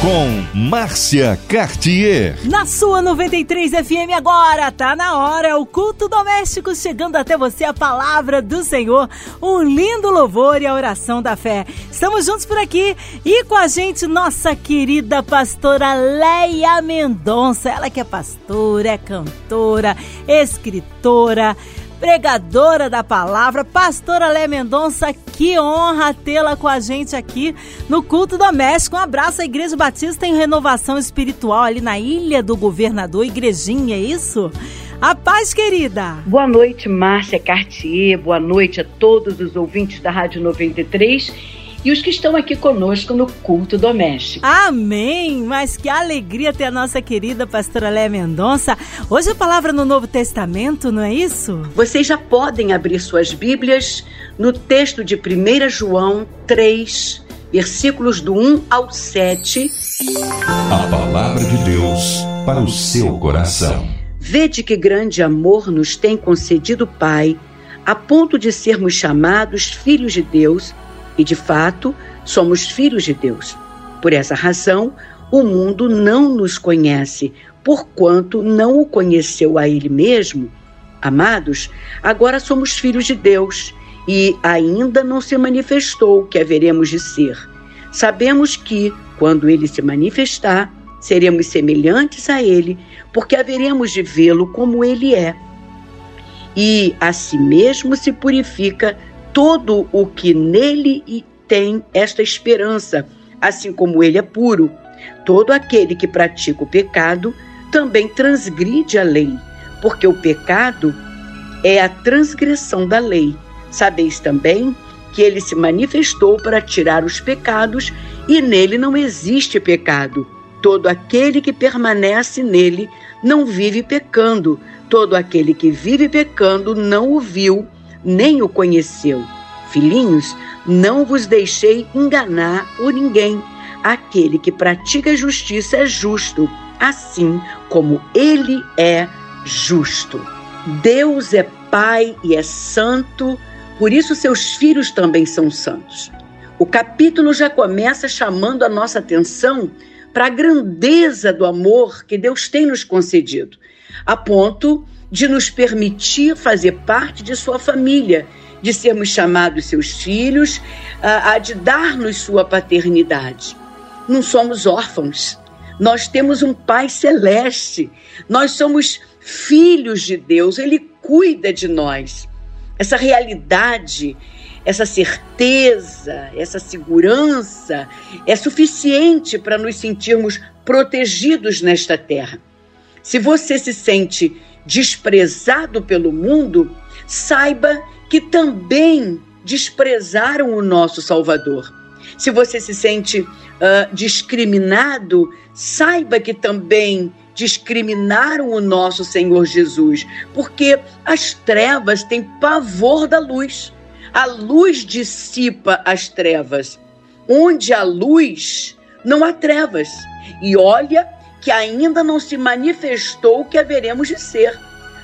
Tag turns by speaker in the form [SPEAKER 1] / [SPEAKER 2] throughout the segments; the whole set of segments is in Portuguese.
[SPEAKER 1] Com Márcia Cartier.
[SPEAKER 2] Na sua 93 FM agora, tá na hora, o culto doméstico chegando até você a palavra do Senhor, um lindo louvor e a oração da fé. Estamos juntos por aqui e com a gente nossa querida pastora Leia Mendonça, ela que é pastora, é cantora, escritora, pregadora da palavra, pastora Lé Mendonça, que honra tê-la com a gente aqui no Culto Doméstico. Um abraço à Igreja Batista em Renovação Espiritual ali na Ilha do Governador, Igrejinha, é isso? A paz, querida!
[SPEAKER 3] Boa noite, Márcia Cartier, boa noite a todos os ouvintes da Rádio 93 e os que estão aqui conosco no culto doméstico.
[SPEAKER 2] Amém! Mas que alegria ter a nossa querida pastora Léa Mendonça. Hoje a palavra no Novo Testamento, não é isso?
[SPEAKER 3] Vocês já podem abrir suas Bíblias no texto de 1 João 3, versículos do 1 ao 7.
[SPEAKER 1] A palavra de Deus para o seu coração.
[SPEAKER 3] Vede que grande amor nos tem concedido o Pai, a ponto de sermos chamados filhos de Deus e de fato, somos filhos de Deus. Por essa razão, o mundo não nos conhece, porquanto não o conheceu a Ele mesmo. Amados, agora somos filhos de Deus e ainda não se manifestou o que haveremos de ser. Sabemos que, quando Ele se manifestar, seremos semelhantes a Ele, porque haveremos de vê-lo como Ele é. E a si mesmo se purifica todo o que nele tem esta esperança, assim como ele é puro. Todo aquele que pratica o pecado também transgride a lei, porque o pecado é a transgressão da lei. Sabeis também que ele se manifestou para tirar os pecados e nele não existe pecado. Todo aquele que permanece nele não vive pecando. Todo aquele que vive pecando não o viu nem o conheceu. Filhinhos, não vos deixei enganar por ninguém. Aquele que pratica justiça é justo, assim como ele é justo. Deus é Pai e é santo, por isso seus filhos também são santos. O capítulo já começa chamando a nossa atenção para a grandeza do amor que Deus tem nos concedido, a ponto de nos permitir fazer parte de sua família de sermos chamados seus filhos, a, a de dar-nos sua paternidade. Não somos órfãos, nós temos um Pai celeste, nós somos filhos de Deus, Ele cuida de nós. Essa realidade, essa certeza, essa segurança é suficiente para nos sentirmos protegidos nesta terra. Se você se sente desprezado pelo mundo, saiba que também desprezaram o nosso Salvador. Se você se sente uh, discriminado, saiba que também discriminaram o nosso Senhor Jesus, porque as trevas têm pavor da luz. A luz dissipa as trevas. Onde há luz, não há trevas. E olha que ainda não se manifestou o que haveremos de ser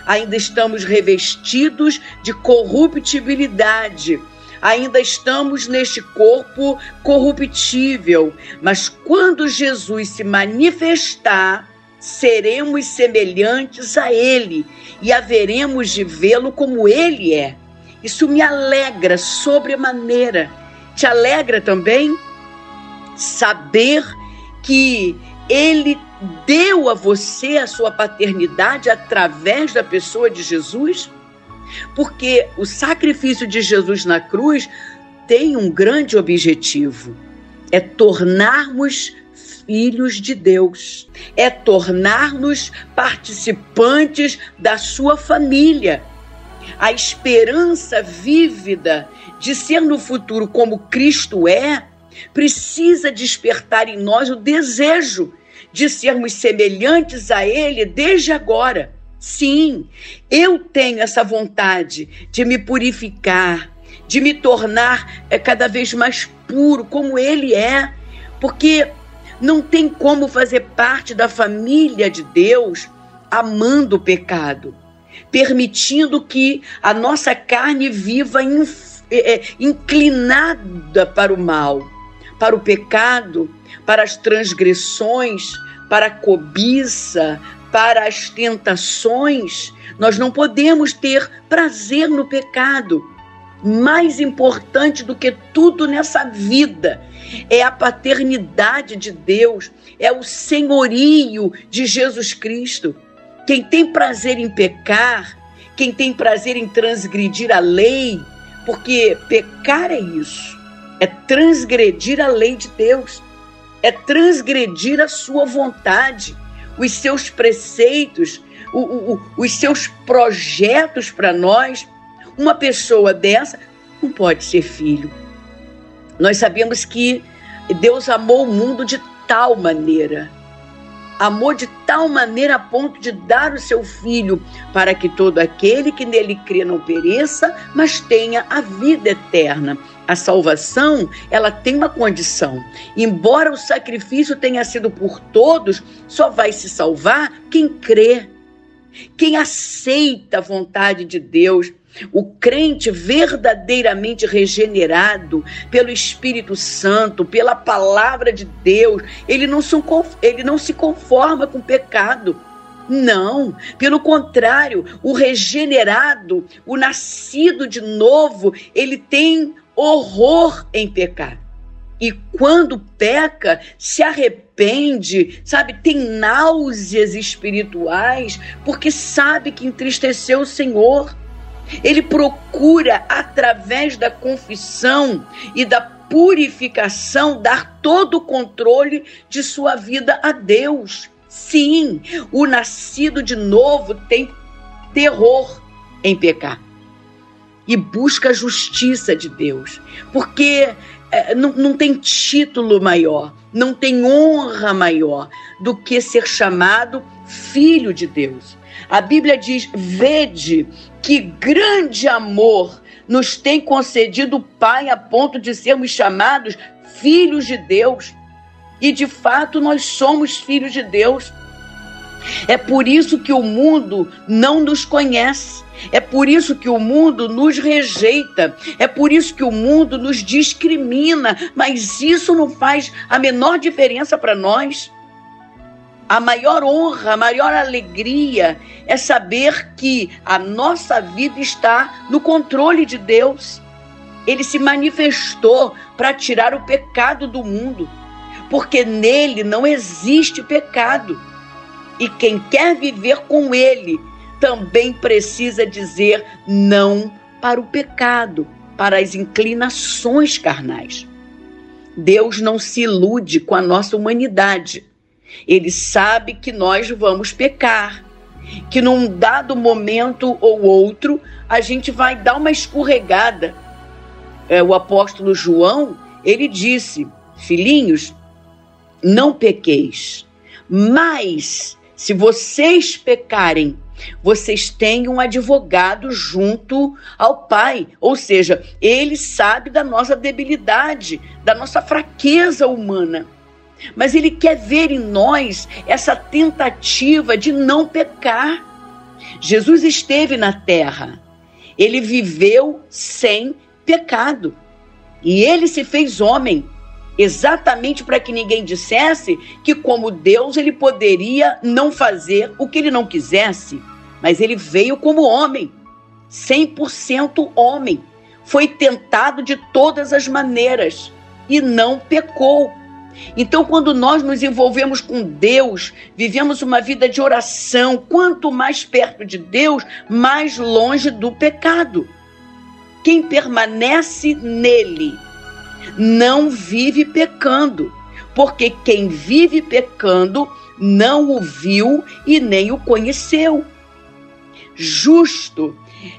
[SPEAKER 3] ainda estamos revestidos de corruptibilidade. Ainda estamos neste corpo corruptível, mas quando Jesus se manifestar, seremos semelhantes a Ele e haveremos de vê-lo como Ele é. Isso me alegra sobremaneira. Te alegra também saber que Ele deu a você a sua paternidade através da pessoa de Jesus? Porque o sacrifício de Jesus na cruz tem um grande objetivo: é tornarmos filhos de Deus, é tornar-nos participantes da sua família. A esperança vívida de ser no futuro como Cristo é, precisa despertar em nós o desejo de sermos semelhantes a Ele desde agora. Sim, eu tenho essa vontade de me purificar, de me tornar é, cada vez mais puro, como Ele é, porque não tem como fazer parte da família de Deus amando o pecado, permitindo que a nossa carne viva é, é, inclinada para o mal, para o pecado, para as transgressões, para a cobiça, para as tentações. Nós não podemos ter prazer no pecado. Mais importante do que tudo nessa vida é a paternidade de Deus, é o senhorio de Jesus Cristo. Quem tem prazer em pecar, quem tem prazer em transgredir a lei, porque pecar é isso, é transgredir a lei de Deus, é transgredir a sua vontade, os seus preceitos, o, o, os seus projetos para nós. Uma pessoa dessa não pode ser filho. Nós sabemos que Deus amou o mundo de tal maneira amou de tal maneira a ponto de dar o seu filho para que todo aquele que nele crê não pereça, mas tenha a vida eterna. A salvação, ela tem uma condição. Embora o sacrifício tenha sido por todos, só vai se salvar quem crê, quem aceita a vontade de Deus o crente verdadeiramente regenerado pelo Espírito Santo, pela palavra de Deus, ele não se, ele não se conforma com o pecado. Não, pelo contrário, o regenerado, o nascido de novo, ele tem horror em pecar. E quando peca, se arrepende, sabe, tem náuseas espirituais, porque sabe que entristeceu o Senhor. Ele procura, através da confissão e da purificação, dar todo o controle de sua vida a Deus. Sim, o nascido de novo tem terror em pecar e busca a justiça de Deus, porque é, não, não tem título maior, não tem honra maior do que ser chamado filho de Deus. A Bíblia diz: vede que grande amor nos tem concedido o Pai a ponto de sermos chamados filhos de Deus. E de fato nós somos filhos de Deus. É por isso que o mundo não nos conhece. É por isso que o mundo nos rejeita. É por isso que o mundo nos discrimina. Mas isso não faz a menor diferença para nós. A maior honra, a maior alegria é saber que a nossa vida está no controle de Deus. Ele se manifestou para tirar o pecado do mundo, porque nele não existe pecado. E quem quer viver com ele também precisa dizer não para o pecado, para as inclinações carnais. Deus não se ilude com a nossa humanidade. Ele sabe que nós vamos pecar, que num dado momento ou outro a gente vai dar uma escorregada. É, o apóstolo João, ele disse: Filhinhos, não pequeis, mas se vocês pecarem, vocês têm um advogado junto ao Pai, ou seja, ele sabe da nossa debilidade, da nossa fraqueza humana mas Ele quer ver em nós essa tentativa de não pecar. Jesus esteve na terra, ele viveu sem pecado e ele se fez homem. Exatamente para que ninguém dissesse que, como Deus, ele poderia não fazer o que ele não quisesse, mas ele veio como homem, 100% homem. Foi tentado de todas as maneiras e não pecou então, quando nós nos envolvemos com Deus, vivemos uma vida de oração, quanto mais perto de Deus, mais longe do pecado. Quem permanece nele não vive pecando, porque quem vive pecando não o viu e nem o conheceu. Justo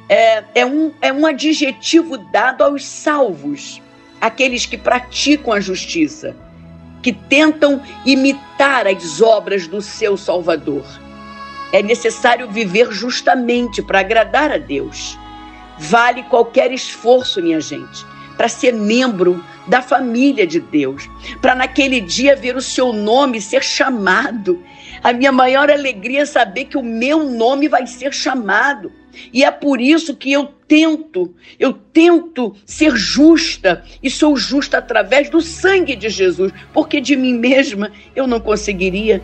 [SPEAKER 3] é, é, um, é um adjetivo dado aos salvos, aqueles que praticam a justiça que tentam imitar as obras do seu Salvador. É necessário viver justamente para agradar a Deus. Vale qualquer esforço, minha gente, para ser membro da família de Deus, para naquele dia ver o seu nome ser chamado. A minha maior alegria é saber que o meu nome vai ser chamado. E é por isso que eu tento, eu tento ser justa e sou justa através do sangue de Jesus, porque de mim mesma eu não conseguiria.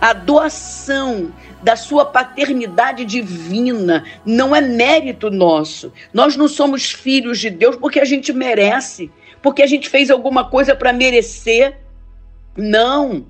[SPEAKER 3] A doação da sua paternidade divina não é mérito nosso. Nós não somos filhos de Deus porque a gente merece, porque a gente fez alguma coisa para merecer. Não.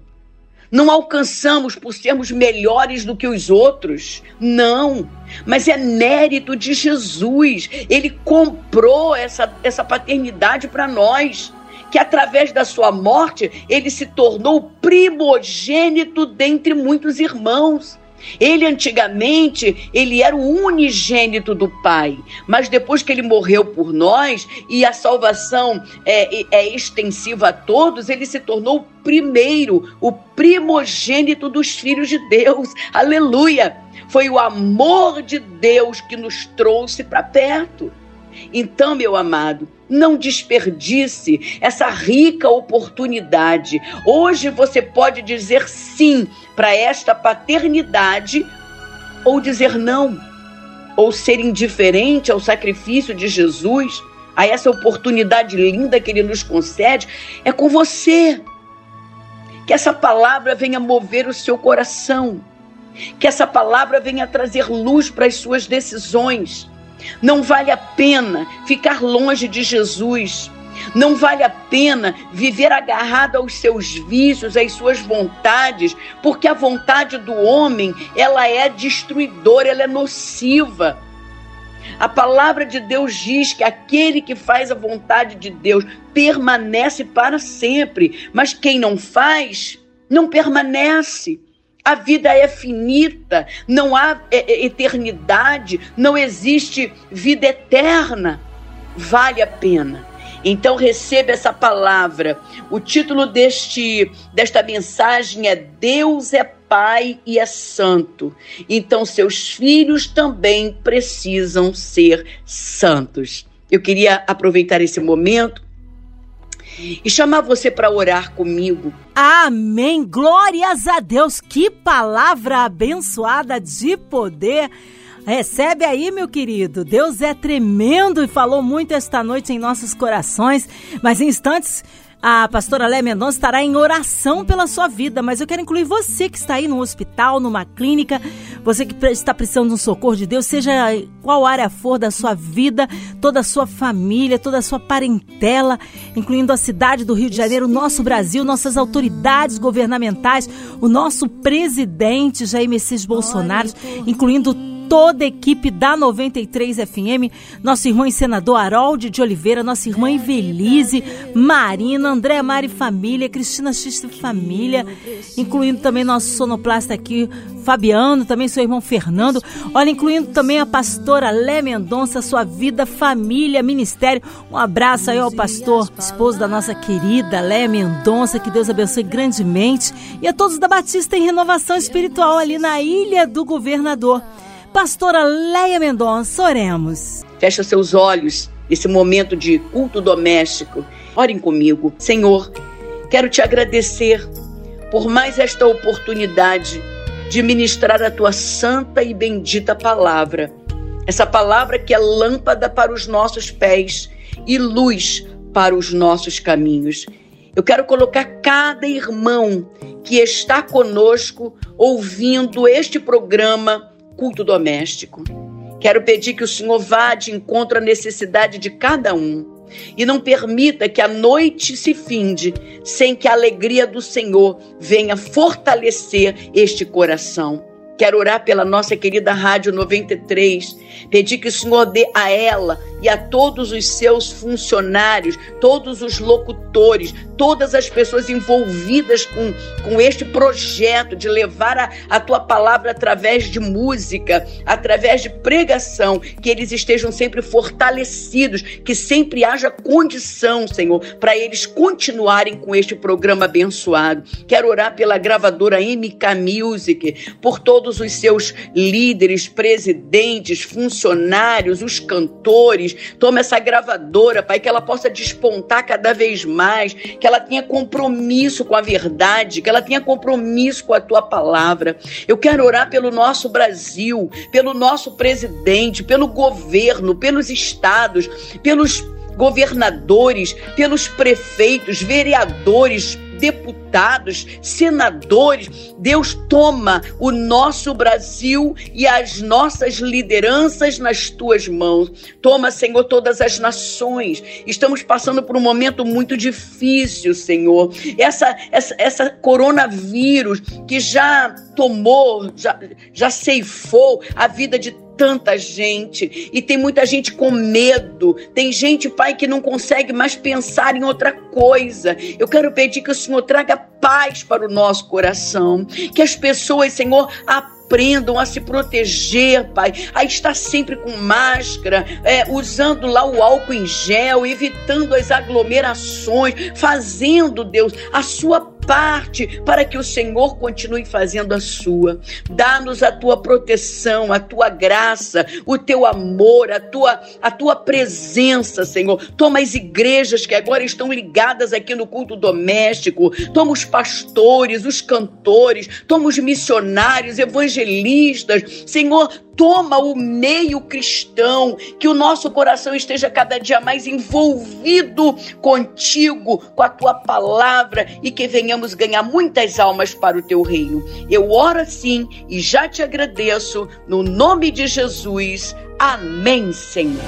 [SPEAKER 3] Não alcançamos por sermos melhores do que os outros. Não. Mas é mérito de Jesus. Ele comprou essa, essa paternidade para nós. Que através da sua morte, ele se tornou primogênito dentre muitos irmãos. Ele antigamente, ele era o unigênito do Pai, mas depois que ele morreu por nós e a salvação é, é extensiva a todos, ele se tornou o primeiro, o primogênito dos filhos de Deus. Aleluia! Foi o amor de Deus que nos trouxe para perto. Então, meu amado, não desperdice essa rica oportunidade. Hoje você pode dizer sim para esta paternidade ou dizer não, ou ser indiferente ao sacrifício de Jesus, a essa oportunidade linda que ele nos concede. É com você. Que essa palavra venha mover o seu coração. Que essa palavra venha trazer luz para as suas decisões não vale a pena ficar longe de Jesus. Não vale a pena viver agarrado aos seus vícios, às suas vontades, porque a vontade do homem, ela é destruidora, ela é nociva. A palavra de Deus diz que aquele que faz a vontade de Deus permanece para sempre, mas quem não faz, não permanece. A vida é finita, não há é, é, eternidade, não existe vida eterna. Vale a pena. Então receba essa palavra. O título deste desta mensagem é Deus é Pai e é Santo. Então seus filhos também precisam ser santos. Eu queria aproveitar esse momento e chamar você para orar comigo.
[SPEAKER 2] Amém. Glórias a Deus. Que palavra abençoada de poder. Recebe aí, meu querido. Deus é tremendo e falou muito esta noite em nossos corações. Mas em instantes a pastora Lé Mendonça estará em oração pela sua vida, mas eu quero incluir você que está aí no hospital, numa clínica, você que está precisando de um socorro de Deus, seja qual área for da sua vida, toda a sua família, toda a sua parentela, incluindo a cidade do Rio de Janeiro, nosso Brasil, nossas autoridades governamentais, o nosso presidente Jair Messias Bolsonaro, incluindo toda a equipe da 93 FM, nosso irmão e senador Harold de Oliveira, nossa irmã Ivelise, Marina, André Mari Família, Cristina Xista Família, incluindo também nosso sonoplasta aqui, Fabiano, também seu irmão Fernando, olha, incluindo também a pastora Lé Mendonça, sua vida, família, ministério. Um abraço aí ao pastor, esposo da nossa querida Lé Mendonça, que Deus abençoe grandemente, e a todos da Batista em Renovação Espiritual ali na Ilha do Governador. Pastora Leia Mendonça, oremos.
[SPEAKER 3] Fecha seus olhos nesse momento de culto doméstico. Orem comigo. Senhor, quero te agradecer por mais esta oportunidade de ministrar a tua santa e bendita palavra. Essa palavra que é lâmpada para os nossos pés e luz para os nossos caminhos. Eu quero colocar cada irmão que está conosco ouvindo este programa culto doméstico. Quero pedir que o Senhor vá de encontro à necessidade de cada um e não permita que a noite se finde sem que a alegria do Senhor venha fortalecer este coração. Quero orar pela nossa querida Rádio 93, pedir que o Senhor dê a ela e a todos os seus funcionários, todos os locutores, todas as pessoas envolvidas com, com este projeto de levar a, a tua palavra através de música, através de pregação, que eles estejam sempre fortalecidos, que sempre haja condição, Senhor, para eles continuarem com este programa abençoado. Quero orar pela gravadora MK Music, por todos os seus líderes, presidentes, funcionários, os cantores. Toma essa gravadora, Pai, que ela possa despontar cada vez mais, que ela tenha compromisso com a verdade, que ela tenha compromisso com a tua palavra. Eu quero orar pelo nosso Brasil, pelo nosso presidente, pelo governo, pelos estados, pelos governadores, pelos prefeitos, vereadores, deputados, senadores. Deus toma o nosso Brasil e as nossas lideranças nas tuas mãos. Toma, Senhor, todas as nações. Estamos passando por um momento muito difícil, Senhor. Essa essa, essa coronavírus que já tomou, já, já ceifou a vida de tanta gente e tem muita gente com medo. Tem gente, pai, que não consegue mais pensar em outra coisa. Eu quero pedir que o Senhor traga paz para o nosso coração, que as pessoas, Senhor, aprendam a se proteger, Pai, a estar sempre com máscara, é, usando lá o álcool em gel, evitando as aglomerações, fazendo, Deus, a sua parte para que o Senhor continue fazendo a sua. Dá-nos a tua proteção, a tua graça, o teu amor, a tua, a tua presença, Senhor. Toma as igrejas que agora estão ligadas aqui no culto doméstico, toma os pastores, os cantores, toma os missionários, evangelistas, Senhor, toma o meio cristão, que o nosso coração esteja cada dia mais envolvido contigo, com a tua palavra e que venhamos ganhar muitas almas para o teu reino. Eu oro assim e já te agradeço, no nome de Jesus. Amém, Senhor.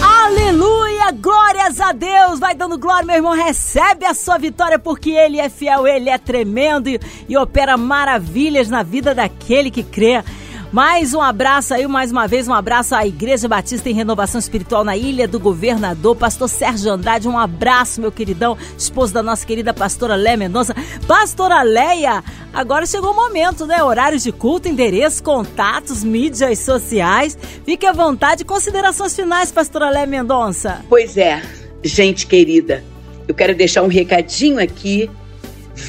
[SPEAKER 2] Aleluia, glórias a Deus. Vai dando glória, meu irmão. Recebe a sua vitória, porque Ele é fiel, Ele é tremendo e, e opera maravilhas na vida daquele que crê. Mais um abraço aí, mais uma vez, um abraço à Igreja Batista em Renovação Espiritual na Ilha do Governador, pastor Sérgio Andrade, um abraço, meu queridão, esposo da nossa querida pastora Léa Mendonça. Pastora Leia, agora chegou o momento, né? Horários de culto, endereço, contatos, mídias sociais. Fique à vontade, considerações finais, pastora Léa Mendonça.
[SPEAKER 3] Pois é, gente querida, eu quero deixar um recadinho aqui.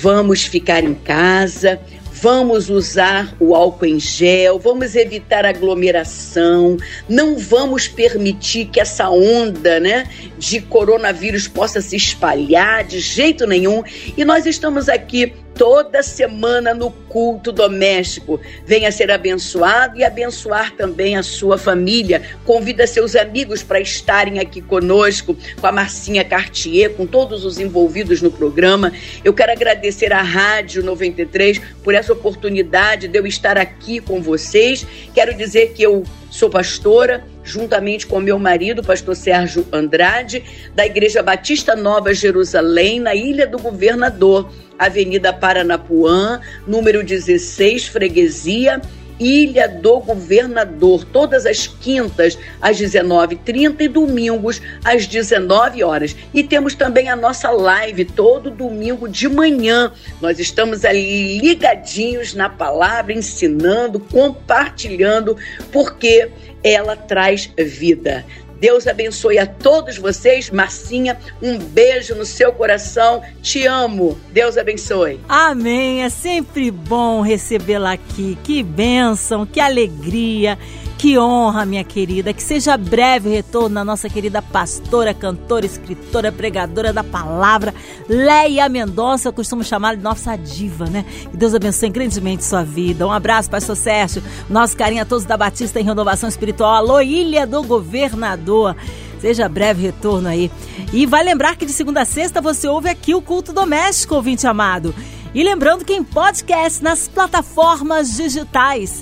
[SPEAKER 3] Vamos ficar em casa, vamos usar o álcool em gel, vamos evitar aglomeração, não vamos permitir que essa onda, né, de coronavírus possa se espalhar de jeito nenhum. E nós estamos aqui toda semana no culto doméstico. Venha ser abençoado e abençoar também a sua família. Convida seus amigos para estarem aqui conosco, com a Marcinha Cartier, com todos os envolvidos no programa. Eu quero agradecer à Rádio 93 por essa oportunidade de eu estar aqui com vocês. Quero dizer que eu sou pastora, juntamente com meu marido, pastor Sérgio Andrade, da Igreja Batista Nova Jerusalém, na Ilha do Governador. Avenida Paranapuã, número 16, Freguesia, Ilha do Governador, todas as quintas às 19h30 e domingos às 19 horas. E temos também a nossa live todo domingo de manhã. Nós estamos ali ligadinhos na palavra, ensinando, compartilhando, porque ela traz vida. Deus abençoe a todos vocês. Marcinha, um beijo no seu coração. Te amo. Deus abençoe.
[SPEAKER 2] Amém. É sempre bom recebê-la aqui. Que bênção, que alegria. Que honra, minha querida. Que seja breve retorno na nossa querida pastora, cantora, escritora, pregadora da palavra, Leia Mendonça. Eu costumo chamar de nossa diva, né? Que Deus abençoe grandemente sua vida. Um abraço, pastor Sérgio. Nosso carinho a todos da Batista em Renovação Espiritual. Alô, Ilha do Governador. Seja breve retorno aí. E vai lembrar que de segunda a sexta você ouve aqui o culto doméstico, ouvinte amado. E lembrando que em podcast nas plataformas digitais.